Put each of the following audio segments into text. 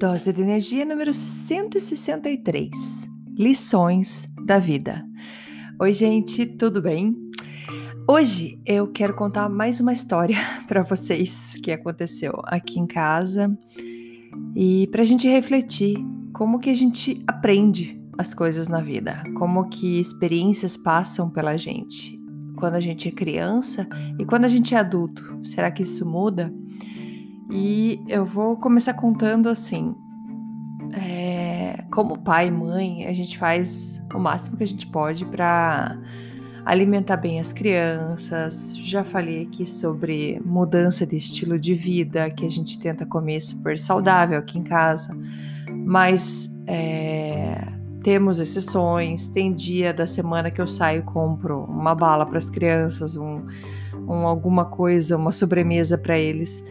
Dose de energia número 163. Lições da vida. Oi, gente, tudo bem? Hoje eu quero contar mais uma história para vocês que aconteceu aqui em casa e para a gente refletir como que a gente aprende as coisas na vida, como que experiências passam pela gente quando a gente é criança e quando a gente é adulto. Será que isso muda? E eu vou começar contando assim. É, como pai e mãe, a gente faz o máximo que a gente pode para alimentar bem as crianças. Já falei aqui sobre mudança de estilo de vida, que a gente tenta comer super saudável aqui em casa, mas é, temos exceções. Tem dia da semana que eu saio e compro uma bala para as crianças, um, um, alguma coisa, uma sobremesa para eles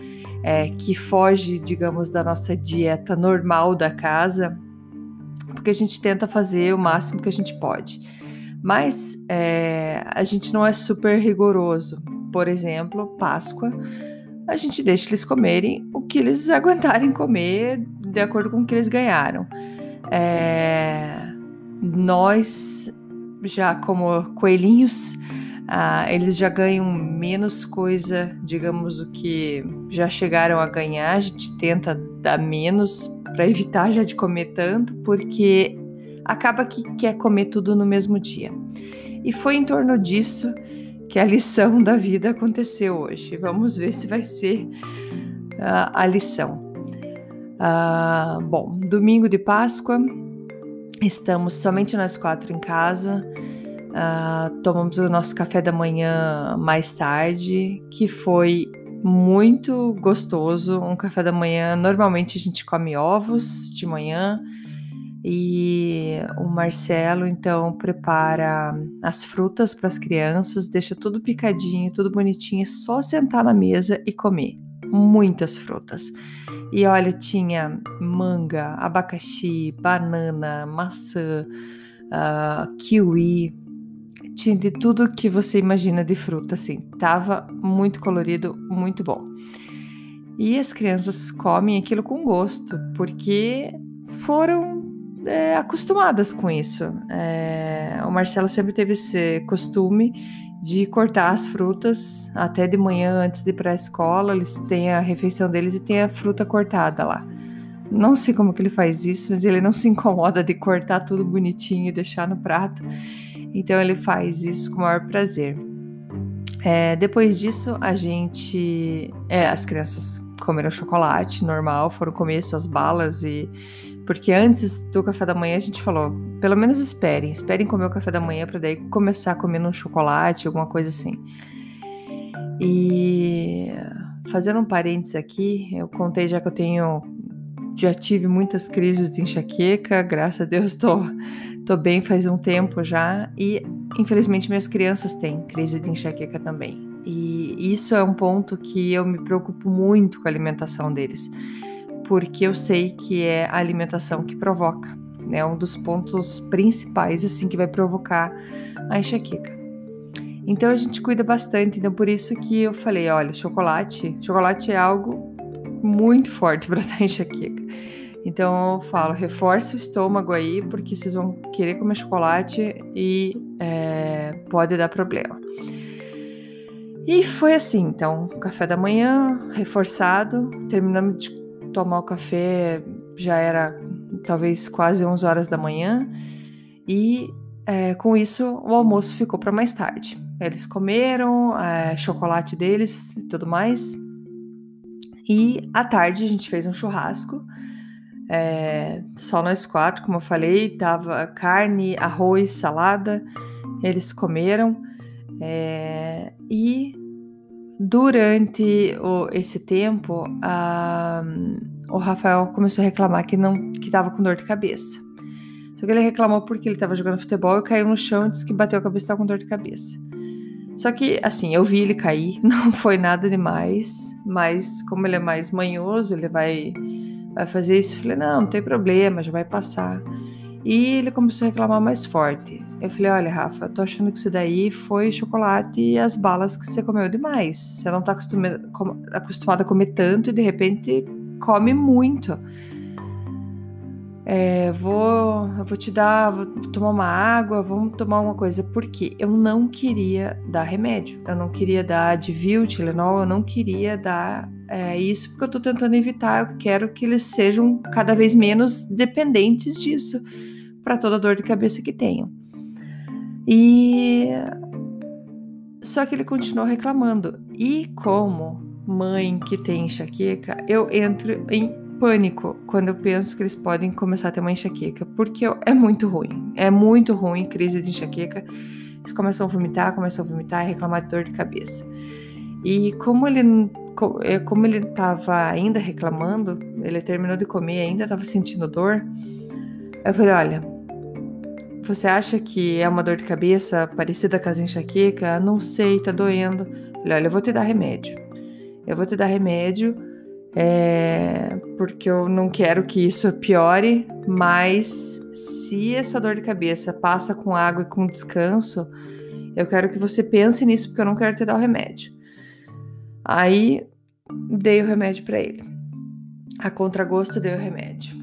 é, que foge, digamos, da nossa dieta normal da casa, porque a gente tenta fazer o máximo que a gente pode. Mas é, a gente não é super rigoroso. Por exemplo, Páscoa, a gente deixa eles comerem o que eles aguentarem comer de acordo com o que eles ganharam. É, nós, já como coelhinhos, ah, eles já ganham menos coisa, digamos, do que já chegaram a ganhar. A gente tenta dar menos para evitar já de comer tanto, porque acaba que quer comer tudo no mesmo dia. E foi em torno disso que a lição da vida aconteceu hoje. Vamos ver se vai ser uh, a lição. Uh, bom, domingo de Páscoa, estamos somente nós quatro em casa. Uh, tomamos o nosso café da manhã mais tarde, que foi muito gostoso. Um café da manhã, normalmente a gente come ovos de manhã. E o Marcelo então prepara as frutas para as crianças, deixa tudo picadinho, tudo bonitinho, é só sentar na mesa e comer. Muitas frutas. E olha, tinha manga, abacaxi, banana, maçã, uh, kiwi, tinha de tudo que você imagina de fruta, assim. Tava muito colorido, muito bom. E as crianças comem aquilo com gosto, porque foram é, acostumadas com isso. É, o Marcelo sempre teve esse costume de cortar as frutas até de manhã antes de ir para a escola. Eles têm a refeição deles e tem a fruta cortada lá. Não sei como que ele faz isso, mas ele não se incomoda de cortar tudo bonitinho e deixar no prato. Então ele faz isso com o maior prazer. É, depois disso, a gente. É, as crianças comeram chocolate normal, foram comer suas balas e. Porque antes do café da manhã a gente falou, pelo menos esperem, esperem comer o café da manhã para daí começar comendo um chocolate, alguma coisa assim. E fazendo um parênteses aqui, eu contei já que eu tenho já tive muitas crises de enxaqueca, graças a Deus tô, tô bem faz um tempo já e infelizmente minhas crianças têm crise de enxaqueca também. E isso é um ponto que eu me preocupo muito com a alimentação deles, porque eu sei que é a alimentação que provoca, né? Um dos pontos principais assim que vai provocar a enxaqueca. Então a gente cuida bastante, então por isso que eu falei, olha, chocolate, chocolate é algo muito forte para dar enxaqueca. Então eu falo, reforça o estômago aí, porque vocês vão querer comer chocolate e é, pode dar problema. E foi assim, então, café da manhã, reforçado, terminamos de tomar o café, já era talvez quase 11 horas da manhã, e é, com isso o almoço ficou para mais tarde. Eles comeram é, chocolate deles e tudo mais, e à tarde a gente fez um churrasco, é, só nós quatro, como eu falei, tava carne, arroz, salada. Eles comeram. É, e durante o, esse tempo, a, o Rafael começou a reclamar que não que estava com dor de cabeça. Só que ele reclamou porque ele estava jogando futebol e caiu no chão e disse que bateu a cabeça e estava com dor de cabeça. Só que, assim, eu vi ele cair, não foi nada demais, mas como ele é mais manhoso, ele vai, vai fazer isso. Eu falei, não, não tem problema, já vai passar. E ele começou a reclamar mais forte. Eu falei, olha, Rafa, eu tô achando que isso daí foi chocolate e as balas que você comeu demais. Você não tá acostumado a comer tanto e de repente come muito. É, vou, vou te dar, vou tomar uma água, vamos tomar alguma coisa, porque eu não queria dar remédio, eu não queria dar Advil, Tilenol, eu não queria dar é, isso, porque eu tô tentando evitar, eu quero que eles sejam cada vez menos dependentes disso, para toda dor de cabeça que tenham. E só que ele continuou reclamando. E como mãe que tem enxaqueca, eu entro em pânico quando eu penso que eles podem começar a ter uma enxaqueca, porque é muito ruim. É muito ruim crise de enxaqueca. Eles começam a vomitar, começam a vomitar e reclamar de dor de cabeça. E como ele como ele estava ainda reclamando, ele terminou de comer, ainda estava sentindo dor. Eu falei, olha, você acha que é uma dor de cabeça parecida com as enxaqueca? Não sei, tá doendo. Eu falei, olha, eu vou te dar remédio. Eu vou te dar remédio é, porque eu não quero que isso piore, mas se essa dor de cabeça passa com água e com descanso, eu quero que você pense nisso, porque eu não quero te dar o remédio. Aí dei o remédio para ele. A contragosto dei o remédio.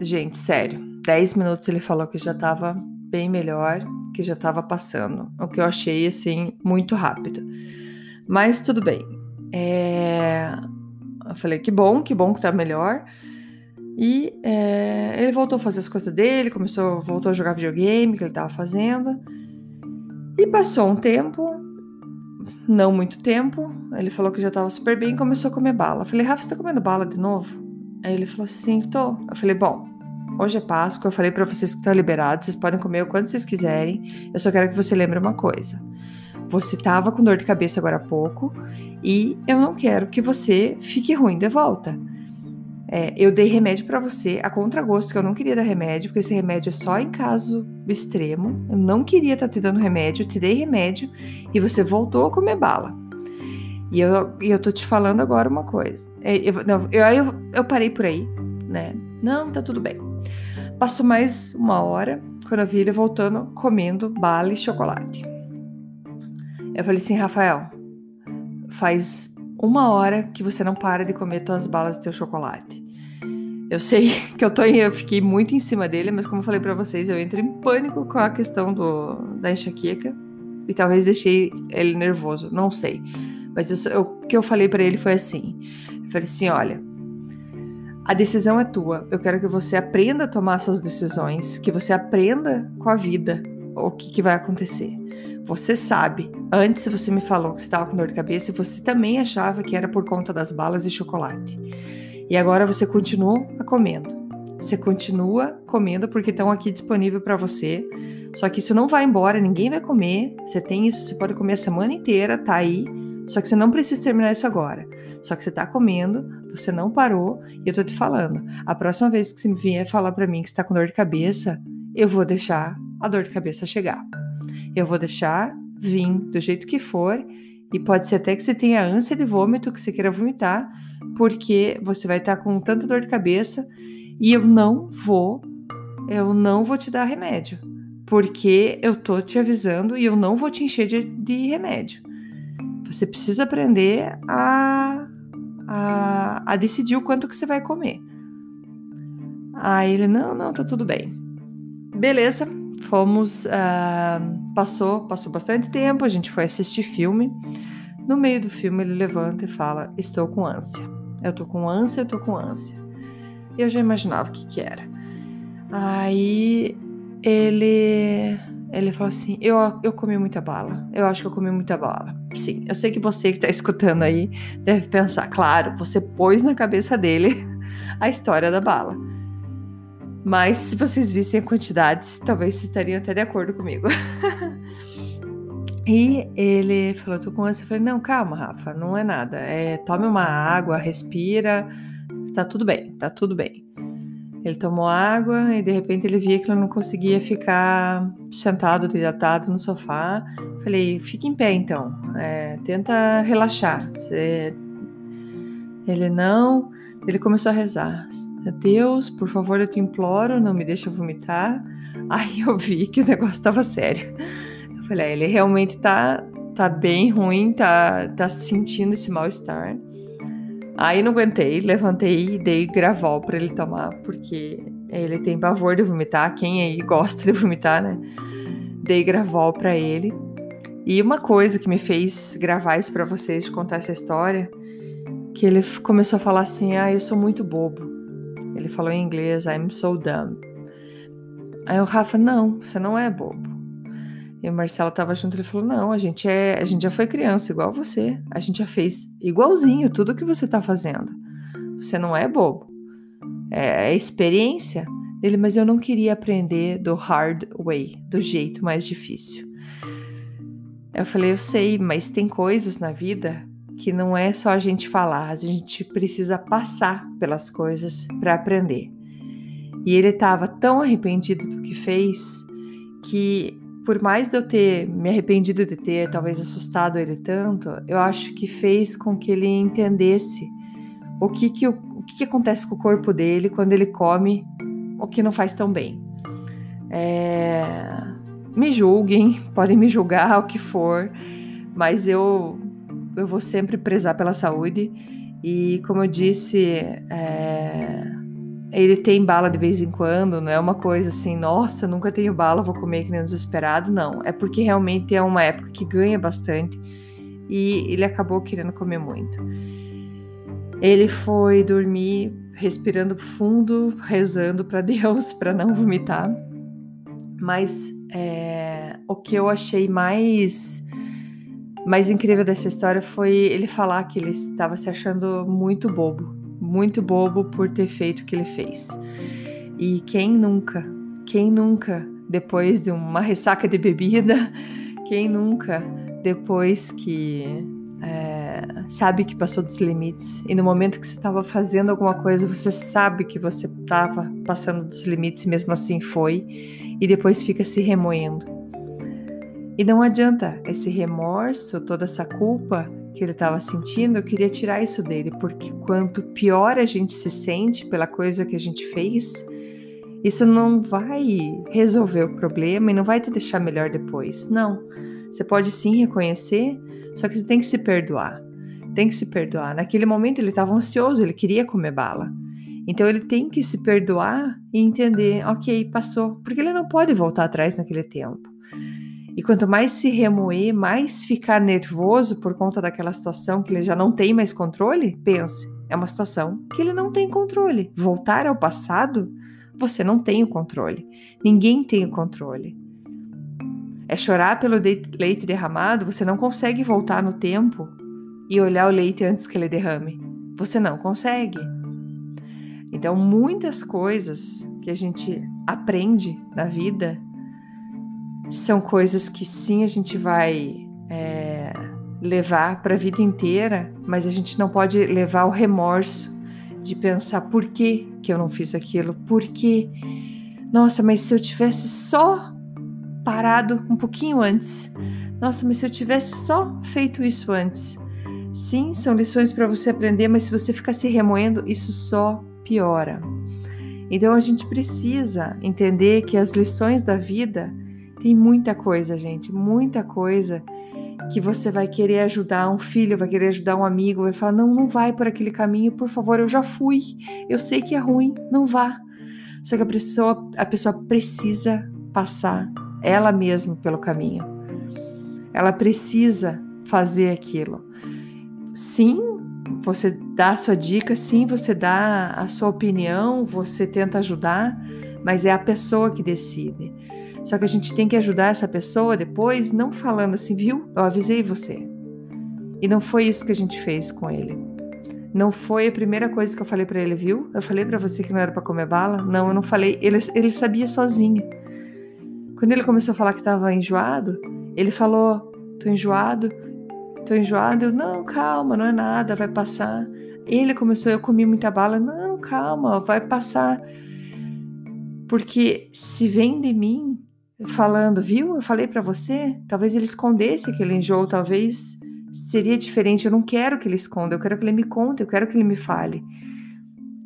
Gente, sério, 10 minutos ele falou que já tava bem melhor, que já tava passando. O que eu achei assim muito rápido. Mas tudo bem. É eu falei, que bom, que bom que tá melhor. E é, ele voltou a fazer as coisas dele, começou, voltou a jogar videogame que ele tava fazendo. E passou um tempo, não muito tempo, ele falou que já tava super bem e começou a comer bala. Eu falei, Rafa, você tá comendo bala de novo? Aí ele falou, sim, tô. Eu falei, bom, hoje é Páscoa, eu falei para vocês que estão liberados, vocês podem comer o quanto vocês quiserem. Eu só quero que você lembre uma coisa. Você estava com dor de cabeça agora há pouco e eu não quero que você fique ruim de volta. É, eu dei remédio para você a contragosto, que eu não queria dar remédio, porque esse remédio é só em caso extremo. Eu não queria estar tá te dando remédio, eu te dei remédio e você voltou a comer bala. E eu, eu tô te falando agora uma coisa. É, eu, não, eu, eu, eu parei por aí, né? Não, tá tudo bem. Passou mais uma hora, quando eu vi ele voltando, comendo bala e chocolate. Eu falei assim, Rafael, faz uma hora que você não para de comer tuas balas e teu chocolate. Eu sei que eu tô eu fiquei muito em cima dele, mas como eu falei para vocês, eu entro em pânico com a questão do, da enxaqueca e talvez deixei ele nervoso, não sei. Mas eu, eu, o que eu falei para ele foi assim: eu falei assim, olha, a decisão é tua. Eu quero que você aprenda a tomar suas decisões, que você aprenda com a vida o que, que vai acontecer. Você sabe, antes você me falou que você estava com dor de cabeça e você também achava que era por conta das balas e chocolate. E agora você continua comendo. Você continua comendo porque estão aqui disponível para você. Só que isso não vai embora, ninguém vai comer. Você tem isso, você pode comer a semana inteira, tá aí. Só que você não precisa terminar isso agora. Só que você tá comendo, você não parou, e eu tô te falando. A próxima vez que você vier falar para mim que você tá com dor de cabeça, eu vou deixar a dor de cabeça chegar. Eu vou deixar vir do jeito que for, e pode ser até que você tenha ânsia de vômito, que você queira vomitar, porque você vai estar com tanta dor de cabeça e eu não vou, eu não vou te dar remédio, porque eu tô te avisando e eu não vou te encher de, de remédio. Você precisa aprender a, a, a decidir o quanto que você vai comer. Aí ele, não, não, tá tudo bem. Beleza, fomos. Uh, passou, passou bastante tempo, a gente foi assistir filme. No meio do filme, ele levanta e fala: Estou com ânsia. Eu tô com ânsia, eu tô com ânsia. Eu já imaginava o que, que era. Aí ele. Ele falou assim: eu, eu comi muita bala. Eu acho que eu comi muita bala. Sim, eu sei que você que tá escutando aí deve pensar, claro, você pôs na cabeça dele a história da bala. Mas se vocês vissem a quantidade, talvez estariam até de acordo comigo. E ele falou, tô com ânsia. Eu falei, não, calma, Rafa, não é nada. É, tome uma água, respira, tá tudo bem, tá tudo bem. Ele tomou água e de repente ele via que ele não conseguia ficar sentado, deitado no sofá. Falei, fique em pé então, é, tenta relaxar. Você... Ele não, ele começou a rezar. Deus, por favor, eu te imploro, não me deixa vomitar. Aí eu vi que o negócio estava sério. Eu falei, é, ele realmente tá, tá bem ruim, tá, tá sentindo esse mal-estar. Aí não aguentei, levantei e dei gravol para ele tomar, porque ele tem pavor de vomitar. Quem aí gosta de vomitar, né? Dei gravol para ele. E uma coisa que me fez gravar isso para vocês, contar essa história, que ele começou a falar assim: "Ah, eu sou muito bobo". Ele falou em inglês: "I'm so dumb". Aí o Rafa: "Não, você não é bobo". E o Marcelo tava junto, ele falou: "Não, a gente é, a gente já foi criança igual você. A gente já fez igualzinho tudo que você tá fazendo. Você não é bobo. É, é experiência dele, mas eu não queria aprender do hard way, do jeito mais difícil. Eu falei: "Eu sei, mas tem coisas na vida que não é só a gente falar, a gente precisa passar pelas coisas para aprender". E ele estava tão arrependido do que fez que por mais de eu ter me arrependido de ter talvez assustado ele tanto, eu acho que fez com que ele entendesse o que que, o, o que, que acontece com o corpo dele quando ele come o que não faz tão bem. É, me julguem, podem me julgar o que for, mas eu, eu vou sempre prezar pela saúde e, como eu disse, é, ele tem bala de vez em quando, não é uma coisa assim, nossa, nunca tenho bala, vou comer que nem um desesperado, não. É porque realmente é uma época que ganha bastante e ele acabou querendo comer muito. Ele foi dormir respirando fundo, rezando para Deus para não vomitar. Mas é, o que eu achei mais mais incrível dessa história foi ele falar que ele estava se achando muito bobo muito bobo por ter feito o que ele fez. E quem nunca, quem nunca, depois de uma ressaca de bebida, quem nunca, depois que é, sabe que passou dos limites e no momento que você estava fazendo alguma coisa, você sabe que você estava passando dos limites, mesmo assim foi, e depois fica se remoendo. E não adianta esse remorso, toda essa culpa que ele estava sentindo, eu queria tirar isso dele, porque quanto pior a gente se sente pela coisa que a gente fez, isso não vai resolver o problema e não vai te deixar melhor depois. Não. Você pode sim reconhecer, só que você tem que se perdoar. Tem que se perdoar. Naquele momento ele estava ansioso, ele queria comer bala. Então ele tem que se perdoar e entender, ok, passou, porque ele não pode voltar atrás naquele tempo. E quanto mais se remoer, mais ficar nervoso por conta daquela situação que ele já não tem mais controle, pense, é uma situação que ele não tem controle. Voltar ao passado, você não tem o controle. Ninguém tem o controle. É chorar pelo leite derramado, você não consegue voltar no tempo e olhar o leite antes que ele derrame. Você não consegue. Então, muitas coisas que a gente aprende na vida são coisas que sim a gente vai é, levar para a vida inteira, mas a gente não pode levar o remorso de pensar por que, que eu não fiz aquilo, por que. Nossa, mas se eu tivesse só parado um pouquinho antes. Nossa, mas se eu tivesse só feito isso antes. Sim, são lições para você aprender, mas se você ficar se remoendo, isso só piora. Então a gente precisa entender que as lições da vida tem muita coisa, gente, muita coisa que você vai querer ajudar um filho, vai querer ajudar um amigo, vai falar: não, não vai por aquele caminho, por favor, eu já fui, eu sei que é ruim, não vá. Só que a pessoa, a pessoa precisa passar ela mesma pelo caminho. Ela precisa fazer aquilo. Sim, você dá a sua dica, sim, você dá a sua opinião, você tenta ajudar, mas é a pessoa que decide. Só que a gente tem que ajudar essa pessoa depois, não falando assim, viu? Eu avisei você. E não foi isso que a gente fez com ele. Não foi a primeira coisa que eu falei para ele, viu? Eu falei para você que não era para comer bala? Não, eu não falei. Ele, ele sabia sozinho. Quando ele começou a falar que estava enjoado, ele falou tô enjoado, tô enjoado. Eu, não, calma, não é nada, vai passar. Ele começou, eu comi muita bala. Não, calma, vai passar. Porque se vem de mim falando, viu? Eu falei para você, talvez ele escondesse aquele enjoo, talvez seria diferente. Eu não quero que ele esconda, eu quero que ele me conte, eu quero que ele me fale.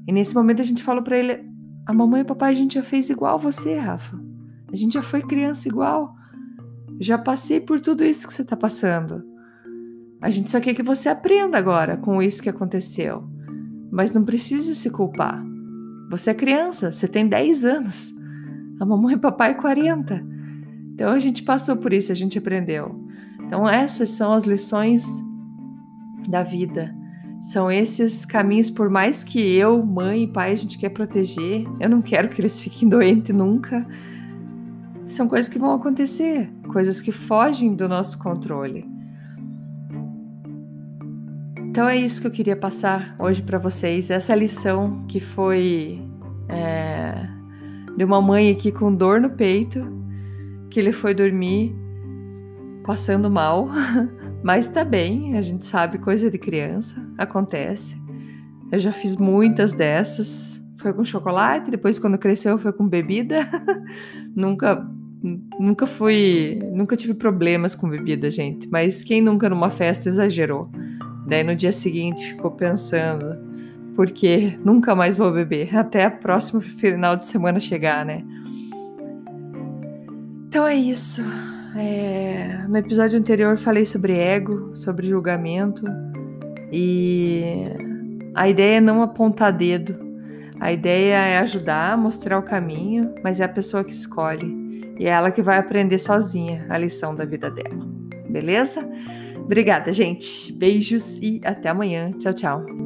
E nesse momento a gente falou para ele: a mamãe e o papai a gente já fez igual você, Rafa. A gente já foi criança igual. Já passei por tudo isso que você está passando. A gente só quer que você aprenda agora com isso que aconteceu. Mas não precisa se culpar. Você é criança, você tem 10 anos. A mamãe e papai 40. Então a gente passou por isso, a gente aprendeu. Então essas são as lições da vida. São esses caminhos, por mais que eu, mãe e pai, a gente quer proteger, eu não quero que eles fiquem doentes nunca. São coisas que vão acontecer, coisas que fogem do nosso controle. Então é isso que eu queria passar hoje para vocês, essa lição que foi é, de uma mãe aqui com dor no peito, que ele foi dormir passando mal, mas tá bem, a gente sabe coisa de criança, acontece. Eu já fiz muitas dessas, foi com chocolate, depois quando cresceu foi com bebida. nunca nunca fui, nunca tive problemas com bebida, gente, mas quem nunca numa festa exagerou? Daí no dia seguinte ficou pensando, porque nunca mais vou beber, até o próximo final de semana chegar, né? Então é isso. É... No episódio anterior falei sobre ego, sobre julgamento e a ideia é não apontar dedo. A ideia é ajudar, mostrar o caminho, mas é a pessoa que escolhe e é ela que vai aprender sozinha a lição da vida dela. Beleza? Obrigada, gente. Beijos e até amanhã. Tchau, tchau.